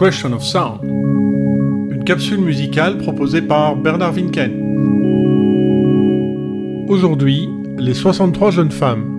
Question of Sound, une capsule musicale proposée par Bernard Winken. Aujourd'hui, les 63 jeunes femmes.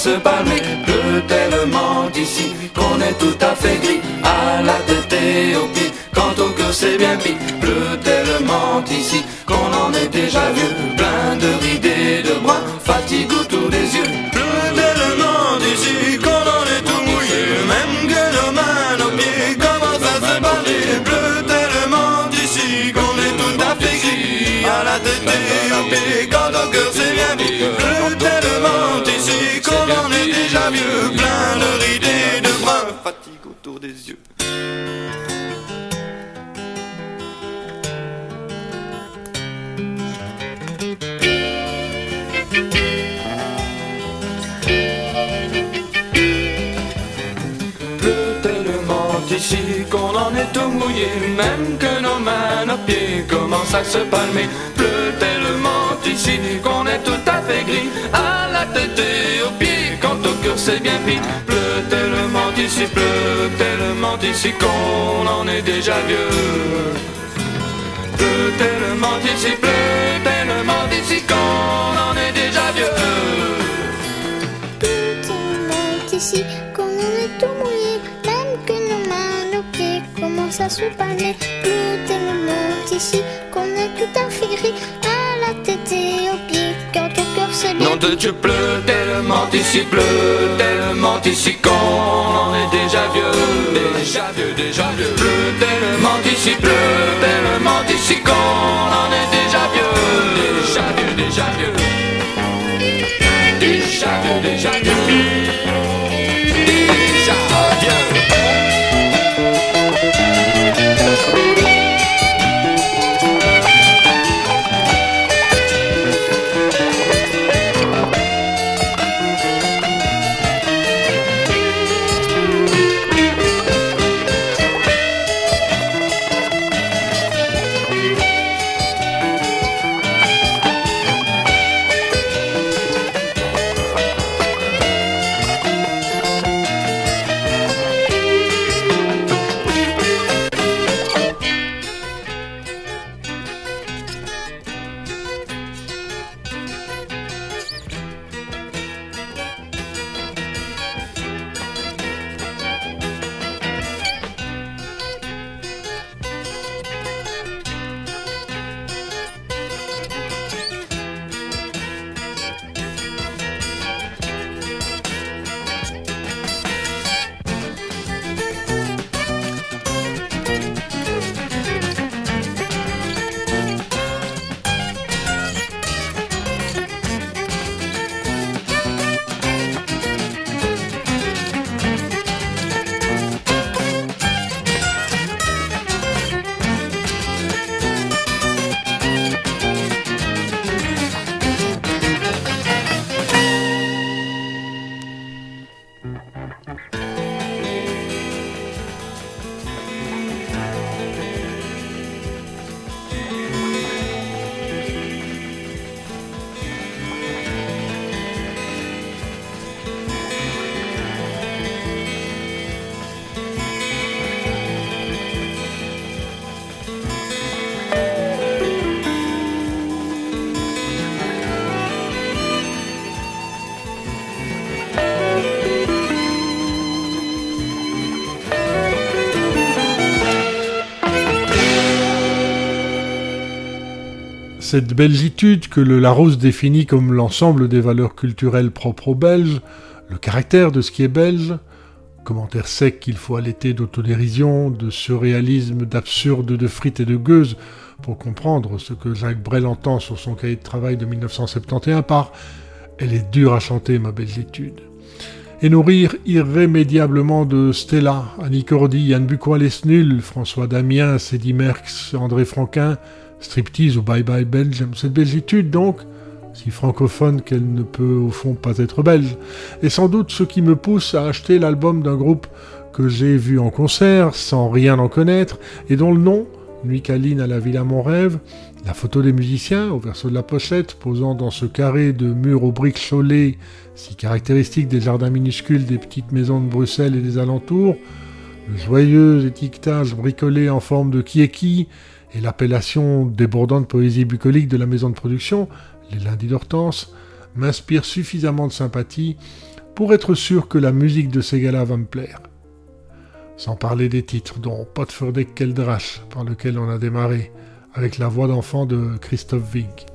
Se palmer. Pleut tellement ici qu'on est tout à fait gris, à la tête et aux pieds, quand au cœur c'est bien pis. Pleut tellement ici qu'on en est déjà vieux, plein de rides et de bras, fatigue autour des yeux. Tout mouillé, même que nos mains, nos pieds commencent à se palmer. Pleut tellement ici qu'on est tout à fait gris, à la tête et aux pieds, quand au cœur c'est bien pis. Pleut tellement ici, pleut tellement ici qu'on en est déjà vieux. Pleut tellement ici, pleut tellement ici qu'on en est déjà vieux. À se palmer. Pleut tellement ici qu'on est tout gris, à la tête et aux pieds, quand au cœur bien. Nom de Dieu pleut tellement ici, pleut tellement ici qu'on en est déjà vieux, déjà vieux, déjà vieux. Pleut tellement ici, pleut tellement ici qu'on en est déjà vieux, déjà vieux, déjà vieux. Déjà vieux, déjà cette belgitude que le Larousse définit comme l'ensemble des valeurs culturelles propres aux Belges, le caractère de ce qui est belge, commentaire sec qu'il faut allaiter d'autodérision, de surréalisme, d'absurde, de frites et de gueuses, pour comprendre ce que Jacques Brel entend sur son cahier de travail de 1971 par Elle est dure à chanter, ma belgitude et nourrir irrémédiablement de Stella, Annie Cordy, Yann Bucois les Snuls, François Damien, Cédie Merckx, André Franquin, Striptease ou Bye Bye Belgium. Cette belgitude donc, si francophone qu'elle ne peut au fond pas être belge, est sans doute ce qui me pousse à acheter l'album d'un groupe que j'ai vu en concert sans rien en connaître et dont le nom, Nuit câline à la Villa Mon Rêve, la photo des musiciens au verso de la pochette, posant dans ce carré de murs aux briques cholées, si caractéristique des jardins minuscules des petites maisons de Bruxelles et des alentours, le joyeux étiquetage bricolé en forme de qui est qui, et l'appellation débordante poésie bucolique de la maison de production, les lundis d'Hortense, m'inspirent suffisamment de sympathie pour être sûr que la musique de ces gars-là va me plaire. Sans parler des titres, dont Potfordek Keldrash, par lequel on a démarré, avec la voix d'enfant de Christophe Wink.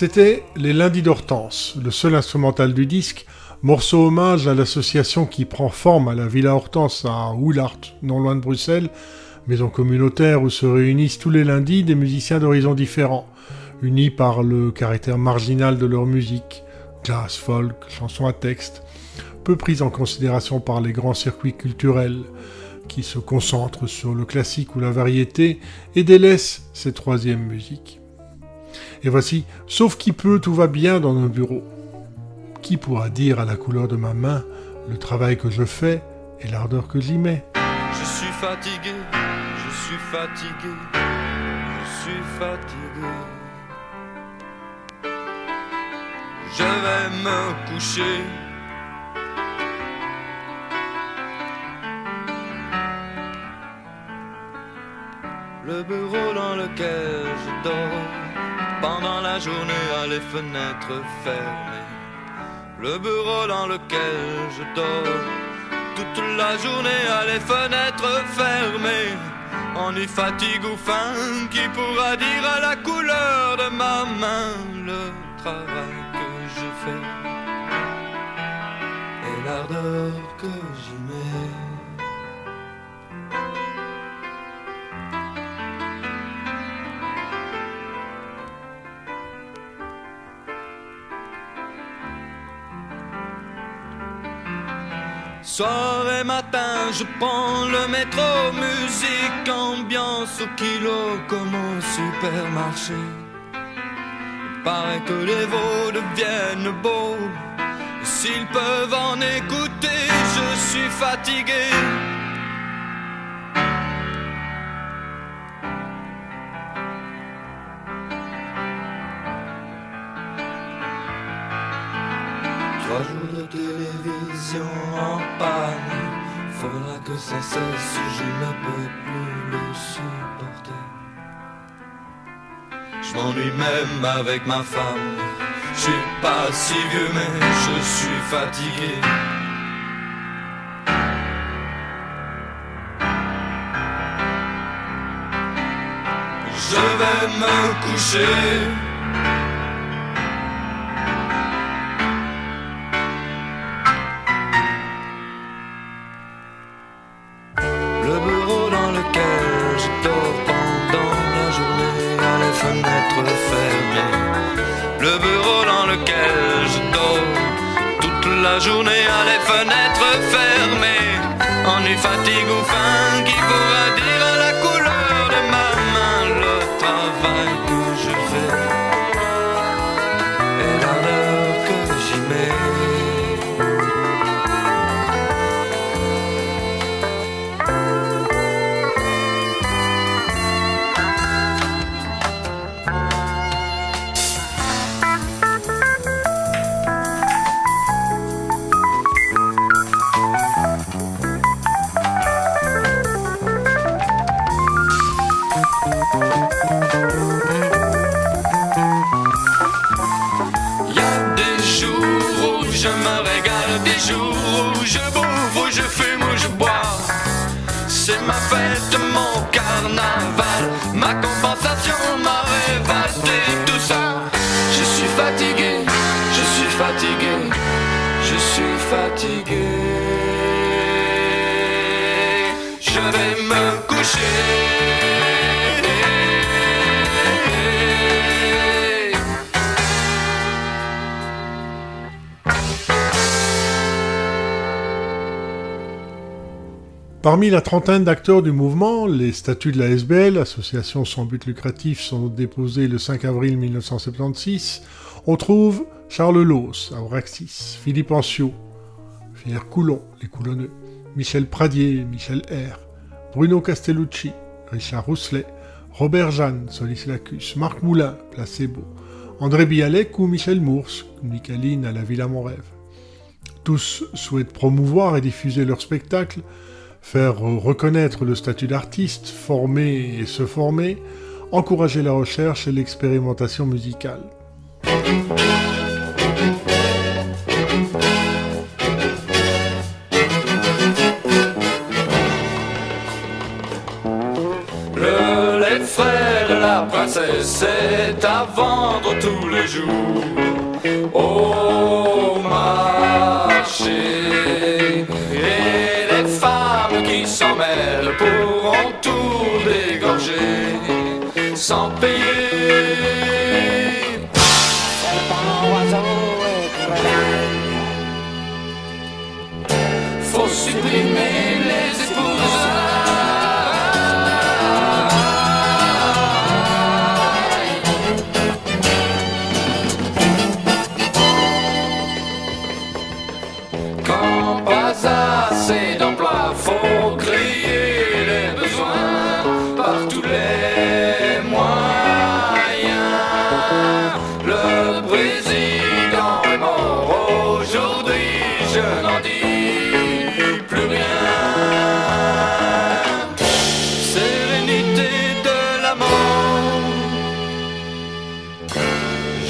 C'était Les Lundis d'Hortense, le seul instrumental du disque, morceau hommage à l'association qui prend forme à la Villa Hortense à Oulart, non loin de Bruxelles, maison communautaire où se réunissent tous les lundis des musiciens d'horizons différents, unis par le caractère marginal de leur musique, jazz, folk, chansons à texte, peu prise en considération par les grands circuits culturels, qui se concentrent sur le classique ou la variété et délaissent ces troisièmes musiques. Et voici, sauf qui peut, tout va bien dans nos bureaux. Qui pourra dire à la couleur de ma main le travail que je fais et l'ardeur que j'y mets? Je suis fatigué, je suis fatigué, je suis fatigué. Je vais me coucher. Le bureau dans lequel je dors pendant la journée à les fenêtres fermées. Le bureau dans lequel je dors toute la journée à les fenêtres fermées. Ennui, fatigue ou faim, qui pourra dire à la couleur de ma main le travail que je fais? Et l'ardeur que Soir et matin, je prends le métro, musique, ambiance au kilo comme au supermarché. Il paraît que les veaux deviennent beaux. S'ils peuvent en écouter, je suis fatigué. Télévision en panne. Faudra que ça cesse, je ne peux plus le supporter. Je m'ennuie même avec ma femme. Je suis pas si vieux, mais je suis fatigué. Je vais me coucher. Parmi la trentaine d'acteurs du mouvement, les statuts de la SBL, association sans but lucratif, sont déposés le 5 avril 1976. On trouve Charles Loos, Auraxis, Philippe Ancio, Pierre Coulon, Les Coulonneux, Michel Pradier, Michel R, Bruno Castellucci, Richard Rousselet, Robert Jeanne, Solis Lacus, Marc Moulin, Placebo, André Bialek ou Michel Mours, Micaline à la Villa Montreuil. Tous souhaitent promouvoir et diffuser leur spectacle, faire reconnaître le statut d'artiste, former et se former, encourager la recherche et l'expérimentation musicale. Le, les frères de la princesse c'est à vendre tous les jours au marché. Payer.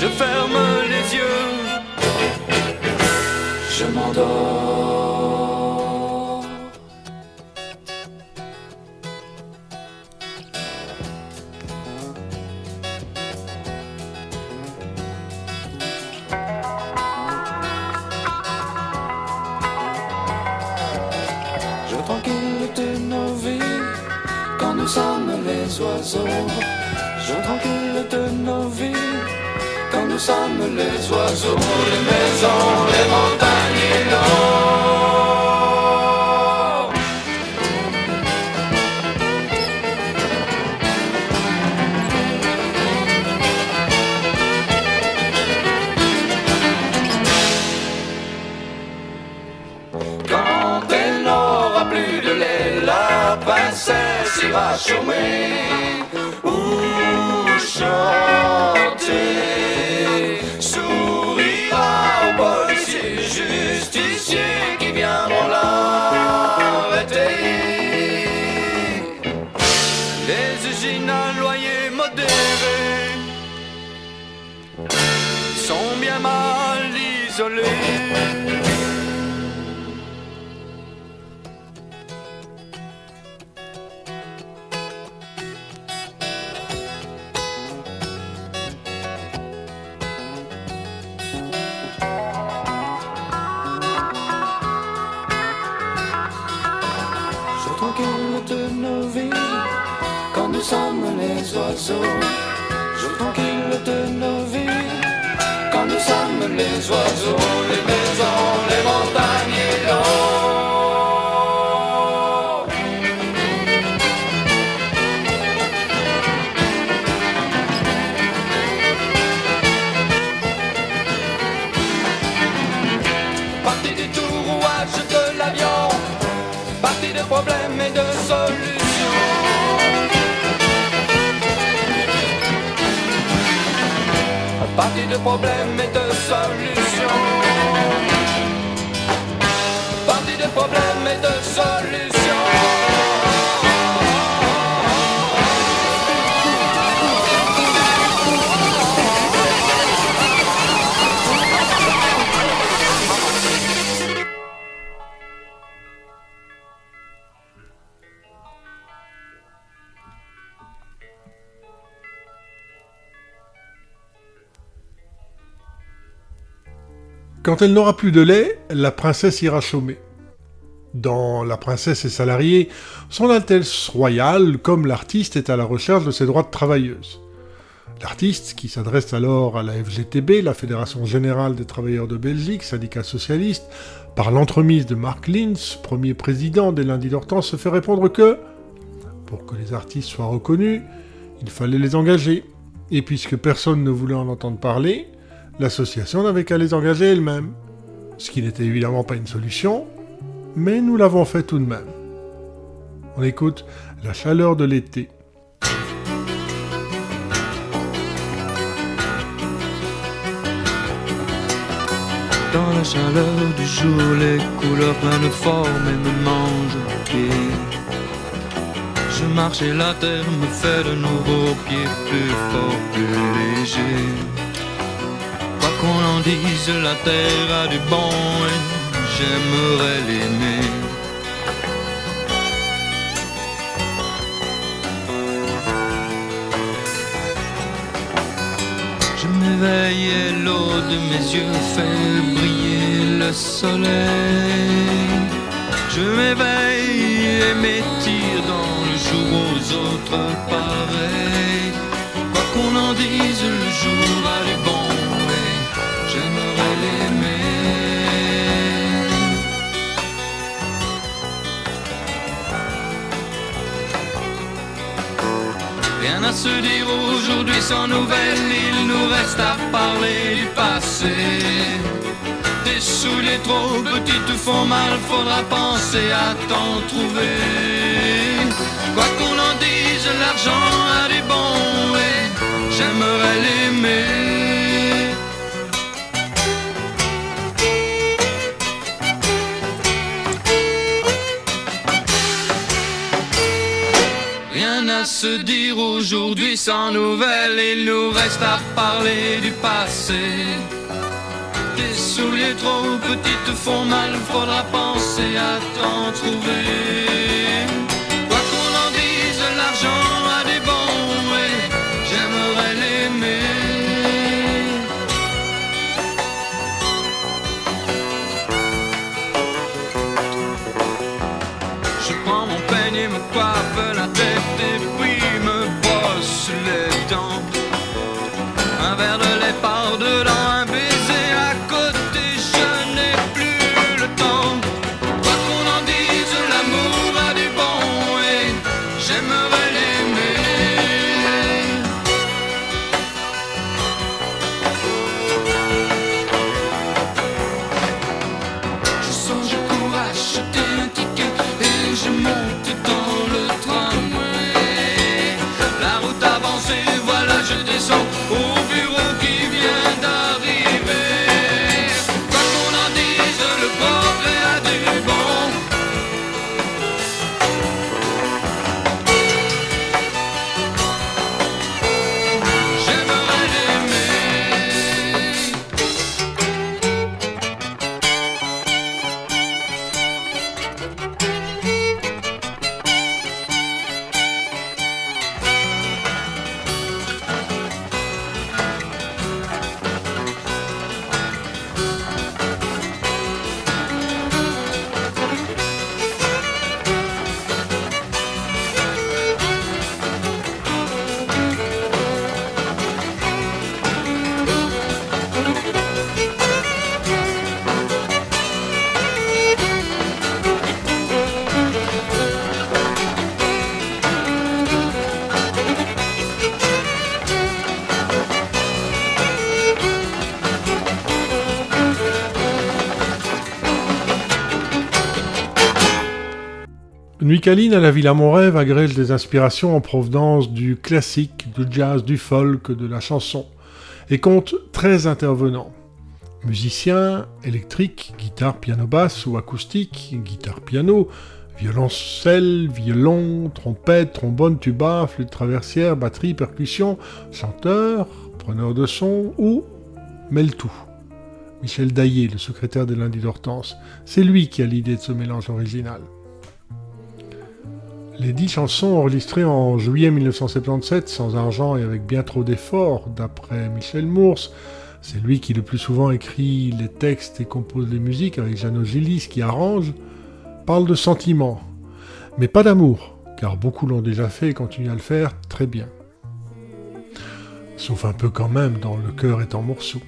Je ferme les yeux, je m'endors. Les oiseaux, les maisons, les montagnes et. Quand elle n'aura plus de lait, la princesse ira chômer ou chanter. Sont bien mal isolées. Oiseaux. Je tranquille de nos vies quand nous sommes les oiseaux, Elle n'aura plus de lait, la princesse ira chômer. Dans La princesse et salariée, son Altesse royale, comme l'artiste, est à la recherche de ses droits de travailleuse. L'artiste, qui s'adresse alors à la FGTB, la Fédération Générale des Travailleurs de Belgique, syndicat socialiste, par l'entremise de Mark Lins, premier président des lundis d'Hortense, se fait répondre que, pour que les artistes soient reconnus, il fallait les engager. Et puisque personne ne voulait en entendre parler, l'association n'avait qu'à les engager elle-même. Ce qui n'était évidemment pas une solution, mais nous l'avons fait tout de même. On écoute La chaleur de l'été. Dans la chaleur du jour, les couleurs prennent forme et me mangent les pieds. Je marche et la terre me fait de nouveaux pieds plus forts, plus légers. Quoi qu'on en dise, la terre a du bon et j'aimerais l'aimer. Je m'éveille et l'eau de mes yeux fait briller le soleil. Je m'éveille et m'étire dans le jour aux autres pareil. Quoi qu'on en dise, le jour a du bon Se dire aujourd'hui sans nouvelles, il nous reste à parler du passé. Des souliers trop petits te font mal, faudra penser à t'en trouver. Quoi qu'on en dise, l'argent a des bons et j'aimerais l'aimer. Se dire aujourd'hui sans nouvelles, il nous reste à parler du passé. Des souliers trop petits te font mal, faudra penser à t'en trouver. Nuit câline à la Villa Montrêve agrège des inspirations en provenance du classique, du jazz, du folk, de la chanson, et compte 13 intervenants. Musiciens, électriques, guitare, piano basse ou acoustique, guitare, piano, violoncelle, violon, trompette, trombone, tuba, flûte traversière, batterie, percussion, chanteur, preneur de son ou mêle tout. Michel Daillé, le secrétaire de lundi d'Hortense, c'est lui qui a l'idée de ce mélange original. Les dix chansons enregistrées en juillet 1977 sans argent et avec bien trop d'efforts, d'après Michel Mours, c'est lui qui le plus souvent écrit les textes et compose les musiques avec Jeannot Gillis qui arrange, parlent de sentiments, mais pas d'amour, car beaucoup l'ont déjà fait et continuent à le faire très bien. Sauf un peu quand même dans Le cœur est en morceaux.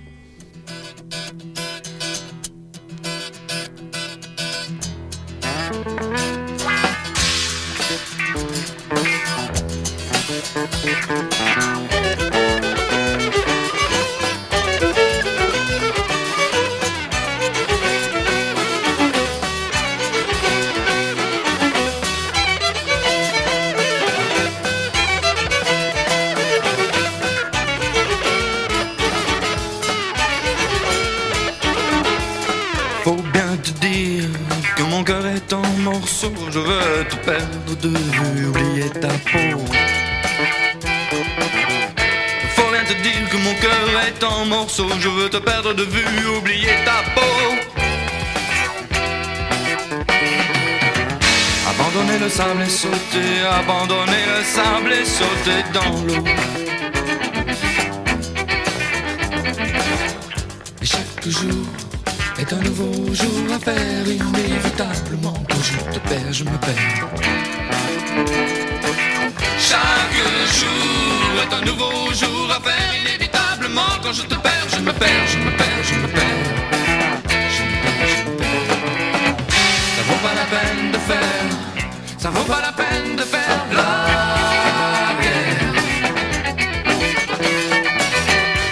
Vaut pas la peine de faire la guerre.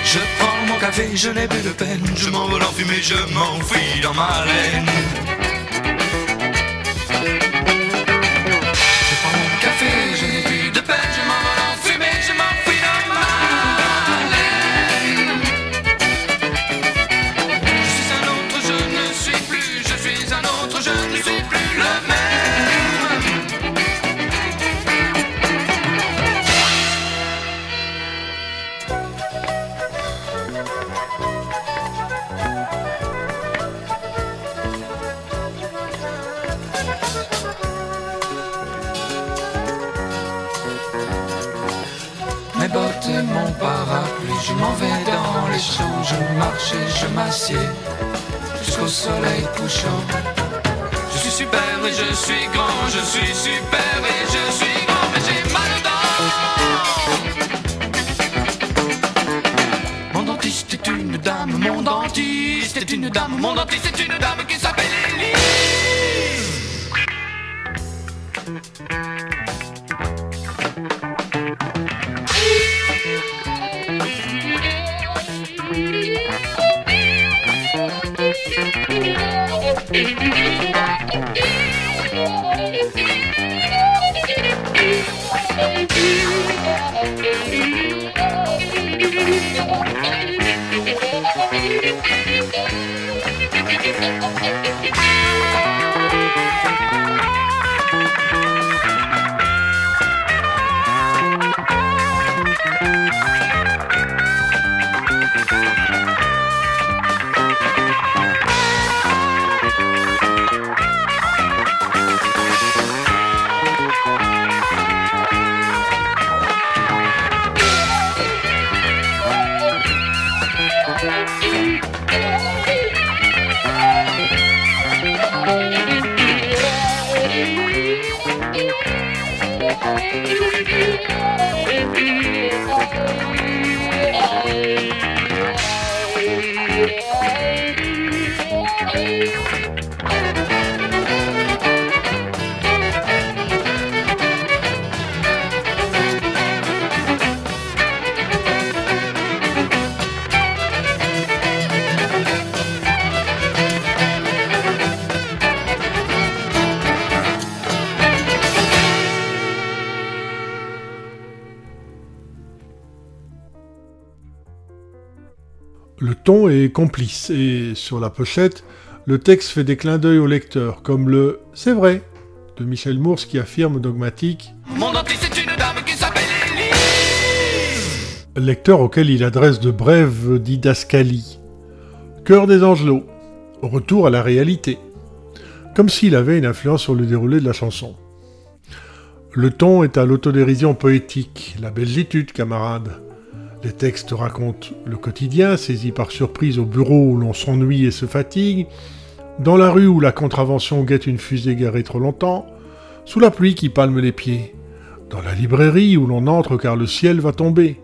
Je prends mon café, je n'ai plus de peine. Je m'envole en fumée, je m'enfuis dans ma laine. Je m'assieds jusqu'au soleil couchant. Je suis super et je suis grand, je suis super et je suis grand, mais j'ai mal aux dents. Mon dentiste est une dame, mon dentiste est une dame, mon dentiste est une dame qui s'appelle Élise. Le est complice et sur la pochette, le texte fait des clins d'œil au lecteur, comme le C'est vrai de Michel Mours qui affirme dogmatique Mon dentiste est une dame qui s'appelle Élise. lecteur auquel il adresse de brèves didascalies. Cœur des Angelots, retour à la réalité, comme s'il avait une influence sur le déroulé de la chanson. Le ton est à l'autodérision poétique, la belgitude, camarade. Les textes racontent le quotidien, saisi par surprise au bureau où l'on s'ennuie et se fatigue, dans la rue où la contravention guette une fusée garée trop longtemps, sous la pluie qui palme les pieds, dans la librairie où l'on entre car le ciel va tomber,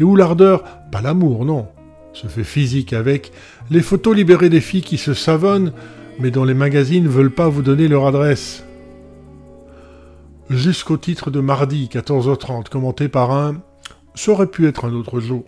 et où l'ardeur, pas l'amour, non, se fait physique avec les photos libérées des filles qui se savonnent, mais dont les magazines ne veulent pas vous donner leur adresse. Jusqu'au titre de mardi 14h30, commenté par un Ça aurait pu être un autre jour.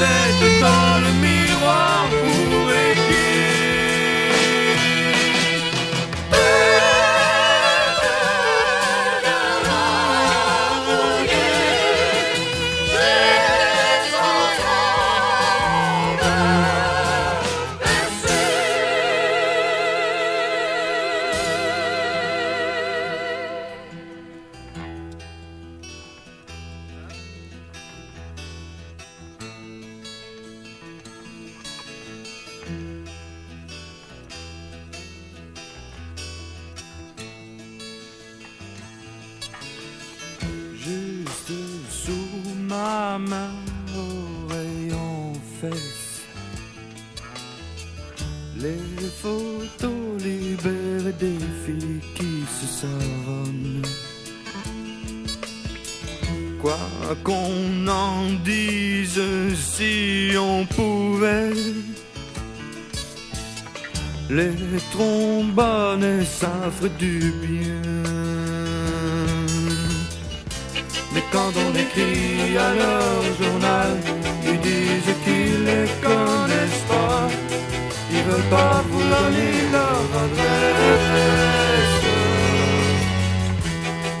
Vers ma Quoi qu'on en dise, si on pouvait les trombones, ça ferait du bien. Mais quand on écrit à leur journal, ils disent qu'ils les connaissent pas. Ils veulent pas vous donner leur adresse.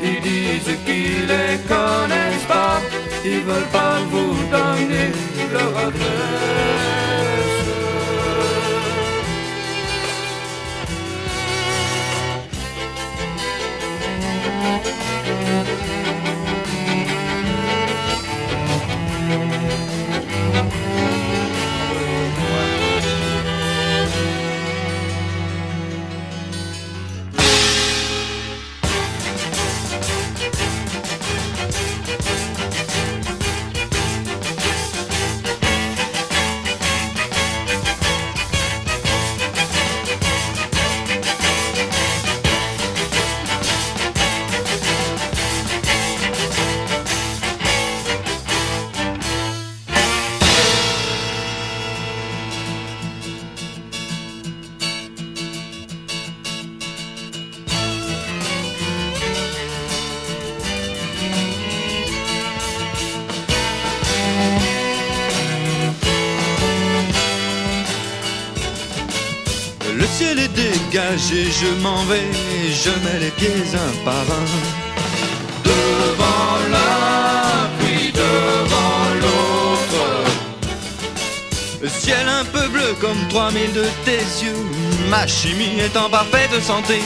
Ils disent qu'ils les connaissent. Ils veulent pas vous donner leur adresse. Dégagé, je m'en vais, je mets les pieds un par un. Devant l'un, puis devant l'autre. Le ciel un peu bleu comme 3000 de tes yeux. Ma chimie est en parfaite santé.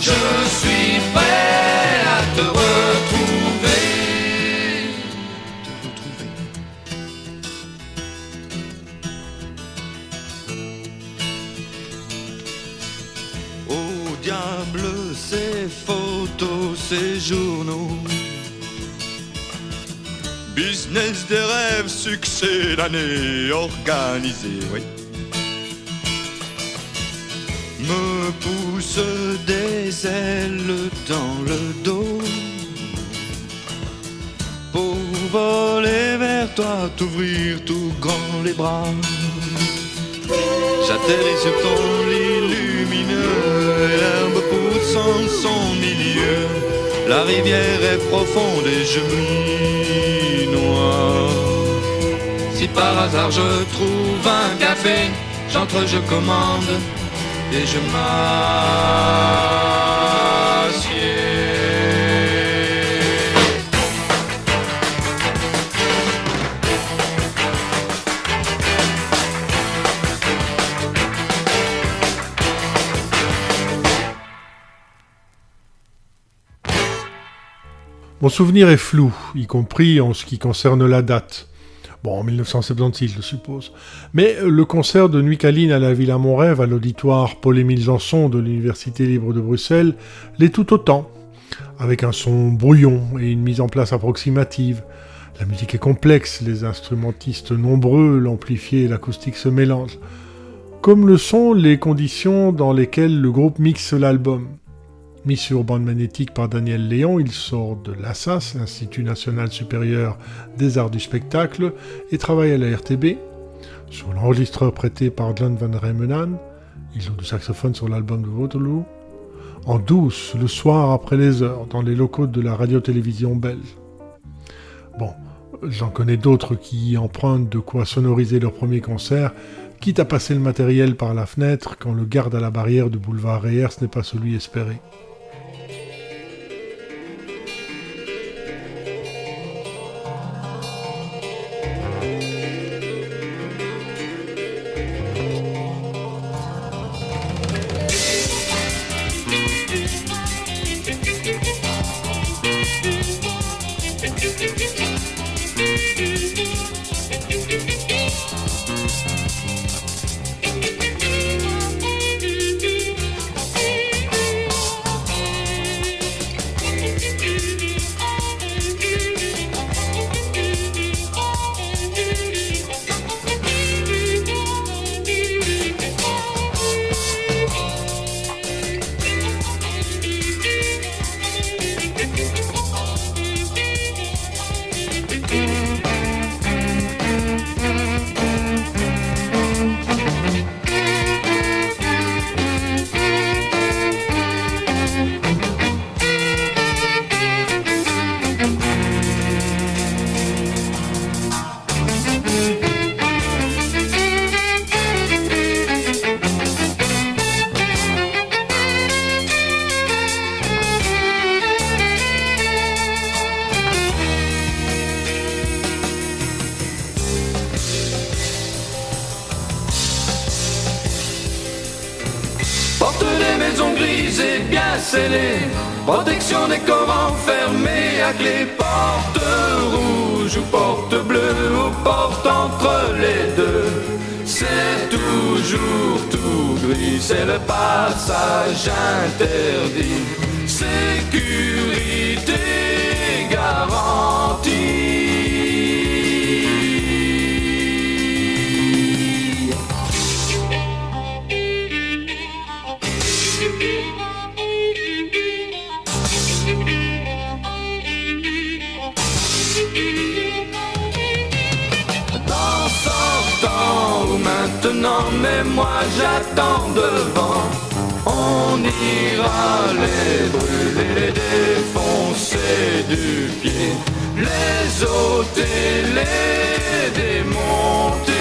Je suis prêt à te retrouver. Ces journaux. Business des rêves, succès d'année organisé, oui. Me pousse des ailes dans le dos. Pour voler vers toi, t'ouvrir tout grand les bras. J'atterris sur ton lit lumineux, et l'herbe pousse en son milieu. La rivière est profonde et je m'y noie. Si par hasard je trouve un café, j'entre, je commande et je m'assieds. Mon souvenir est flou, y compris en ce qui concerne la date. Bon, en 1976, je suppose. Mais le concert de Nuit Caline à la Villa Mon Rêve, à l'auditoire Paul-Émile Janson de l'Université libre de Bruxelles, l'est tout autant, avec un son brouillon et une mise en place approximative. La musique est complexe, les instrumentistes nombreux, l'amplifié et l'acoustique se mélangent. comme le sont les conditions dans lesquelles le groupe mixe l'album. Mis sur bande magnétique par Daniel Léon, il sort de l'ASSAS, l'Institut National Supérieur des Arts du Spectacle, et travaille à la RTB, sur l'enregistreur prêté par John Van Remenen, il joue du saxophone sur l'album de Waterloo, en douce, le soir après les heures, dans les locaux de la radio-télévision belge. Bon, j'en connais d'autres qui empruntent de quoi sonoriser leur premier concert, quitte à passer le matériel par la fenêtre quand le garde à la barrière du boulevard Reyers n'est pas celui espéré. Et bien scellées. Protection des corps enfermés à clé. Porte rouge ou porte bleue ou porte entre les deux. C'est toujours tout gris, c'est le passage interdit. Sécurité moi j'attends devant. On ira les brûler, les défoncer du pied, les ôter, les démonter.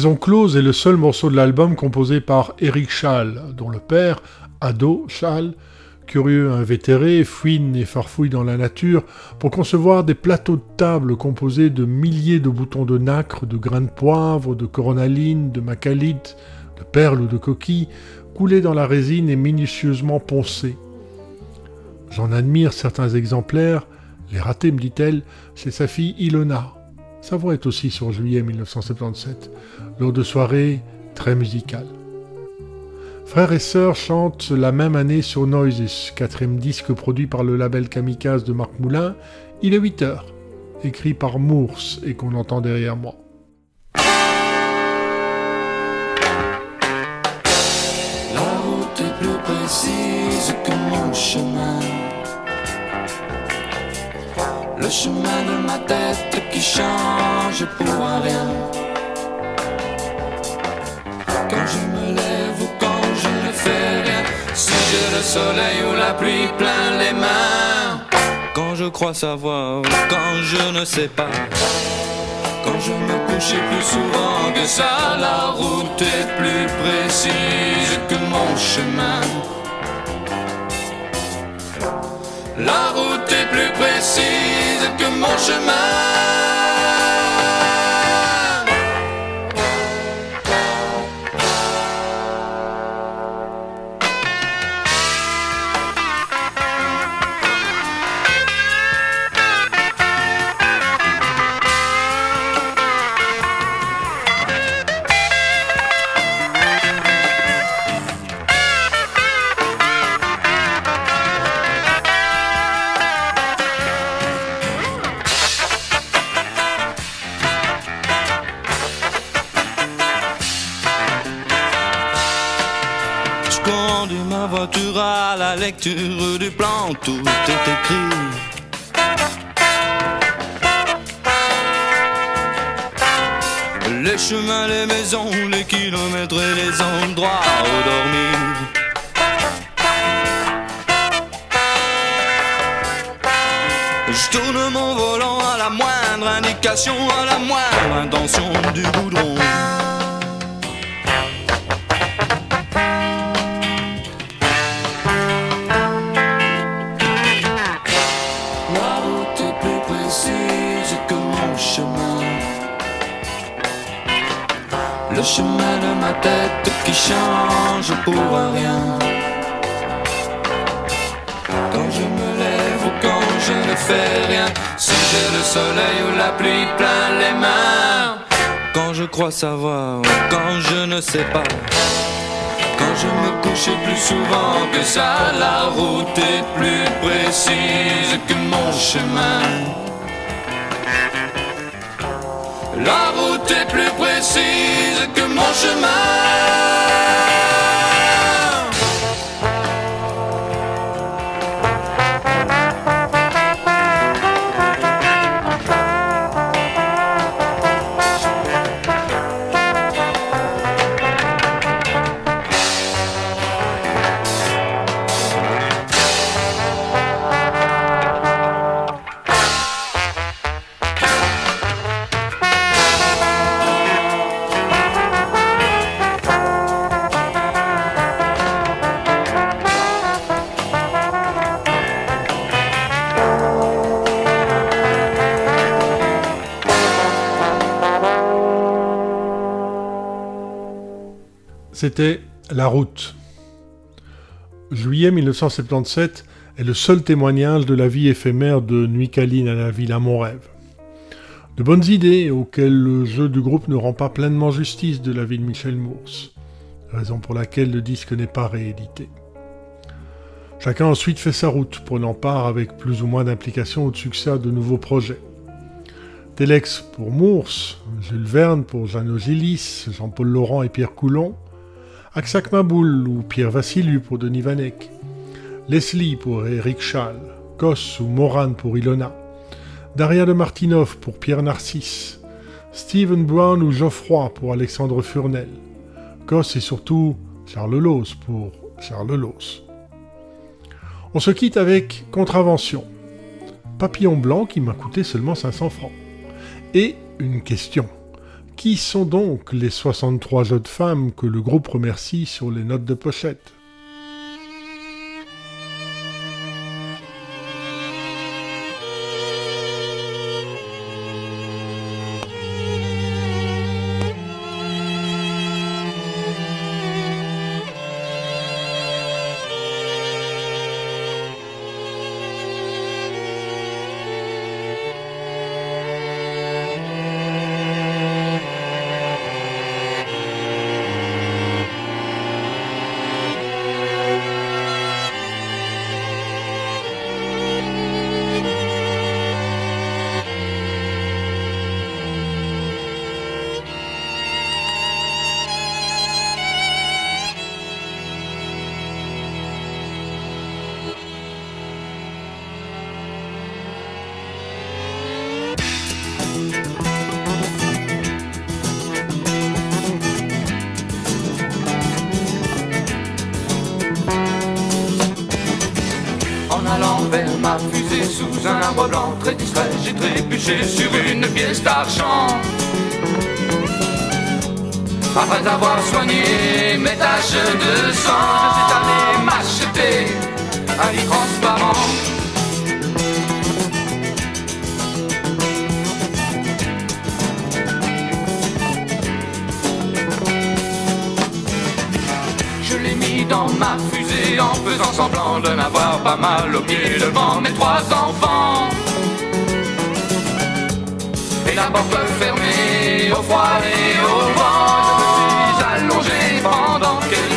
Maison Close est le seul morceau de l'album composé par Eric Schall, dont le père, ado Schall, curieux invétéré, fouine et farfouille dans la nature pour concevoir des plateaux de table composés de milliers de boutons de nacre, de grains de poivre, de coronaline, de macalite, de perles ou de coquilles, coulés dans la résine et minutieusement poncés. J'en admire certains exemplaires, les ratés, me dit-elle, c'est sa fille Ilona. Sa voix est aussi sur juillet 1977, lors de soirées très musicales. Frères et sœurs chantent la même année sur Noises, quatrième disque produit par le label Kamikaze de Marc Moulin. Il est 8 heures, écrit par Mours et qu'on entend derrière moi. Le chemin de ma tête qui change pour rien. Quand je me lève ou quand je ne fais rien. Si j'ai le soleil ou la pluie plein les mains. Quand je crois savoir, quand je ne sais pas. Quand je me couche plus souvent que ça, la route est plus précise que mon chemin. La route plus précise que mon chemin. Du plan, tout est écrit. Les chemins, les maisons, les kilomètres et les endroits où dormir. Je tourne mon volant à la moindre indication, à la moindre intention du goudron. Chemin de ma tête qui change pour rien. Quand je me lève ou quand je ne fais rien. Si j'ai le soleil ou la pluie plein les mains. Quand je crois savoir, quand je ne sais pas. Quand je me couche plus souvent que ça, la route est plus précise que mon chemin. La route est plus précise mon chemin. C'était La route. Juillet 1977 est le seul témoignage de la vie éphémère de Nuit Caline à la Villa Mon Rêve. De bonnes idées auxquelles le jeu du groupe ne rend pas pleinement justice de la vie de Michel Mours, raison pour laquelle le disque n'est pas réédité. Chacun ensuite fait sa route, prenant part avec plus ou moins d'implication au succès à de nouveaux projets. Telex pour Mours, Jules Verne pour Jeannot Gillis, Jean-Paul Laurent et Pierre Coulon, Aksak Maboul ou Pierre Vassiliou pour Denis Vanek, Leslie pour Eric Schall, Kos ou Moran pour Ilona, Daria de Martinov pour Pierre Narcisse, Stephen Brown ou Geoffroy pour Alexandre Furnel, Kos et surtout Charles Loos pour Charles Loos. On se quitte avec Contravention, Papillon blanc qui m'a coûté seulement 500 francs. Et une question. Qui sont donc les 63 jeunes femmes que le groupe remercie sur les notes de pochette? Sur une pièce d'argent. Après avoir soigné mes taches de sang, je suis allé m'acheter un lit transparent. Je l'ai mis dans ma fusée en faisant semblant de n'avoir pas mal au pied devant mes trois enfants. Et la porte fermée au froid et au vent, je me suis allongé pendant quelques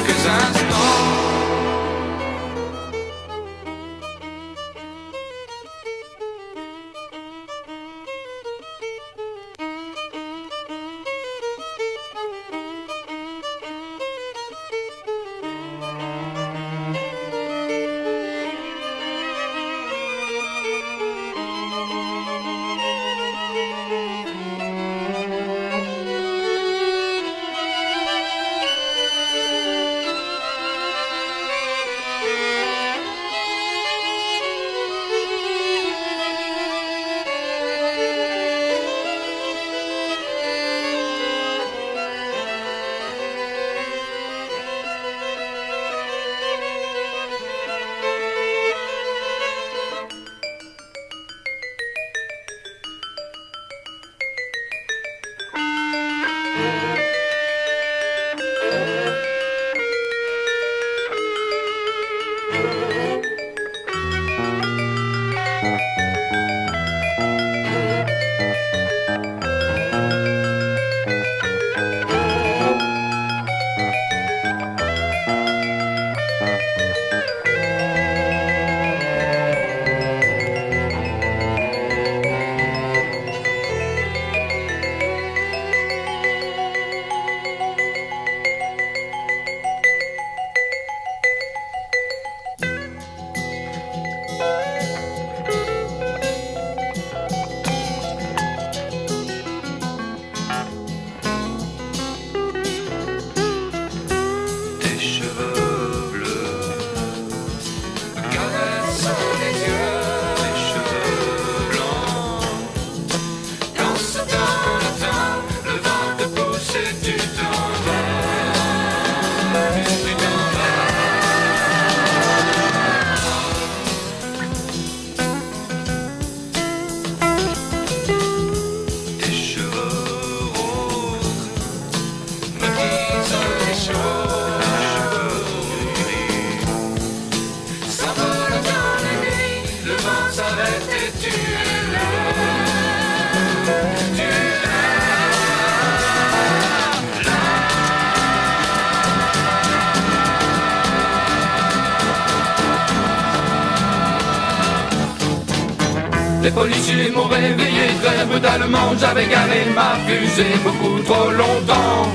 j'avais garé ma fusée beaucoup trop longtemps.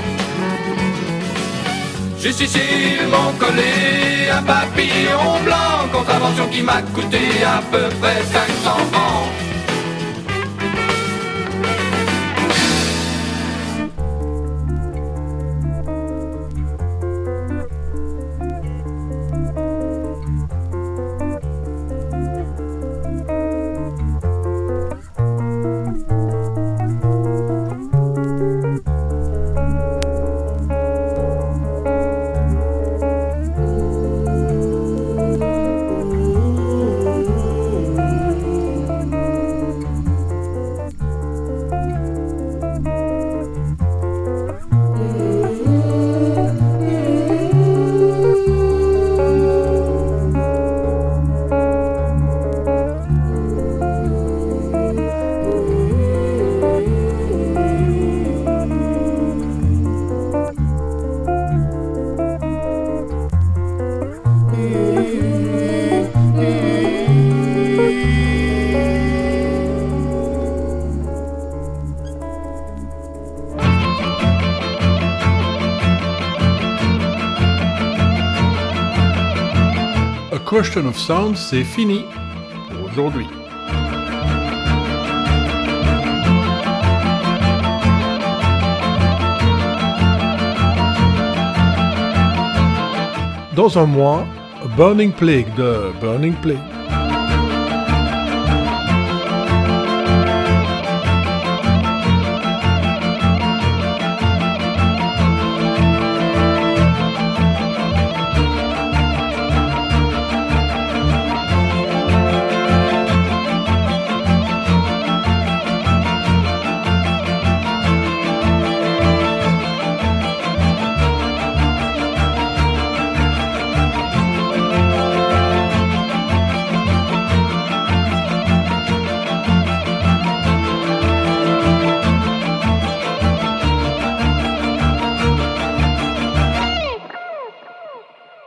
Juste ici, ils m'ont collé un papillon blanc, contravention qui m'a coûté à peu près 500 Of Sound, c'est fini pour aujourd'hui. Dans un mois, Burning Plague de Burning Plague.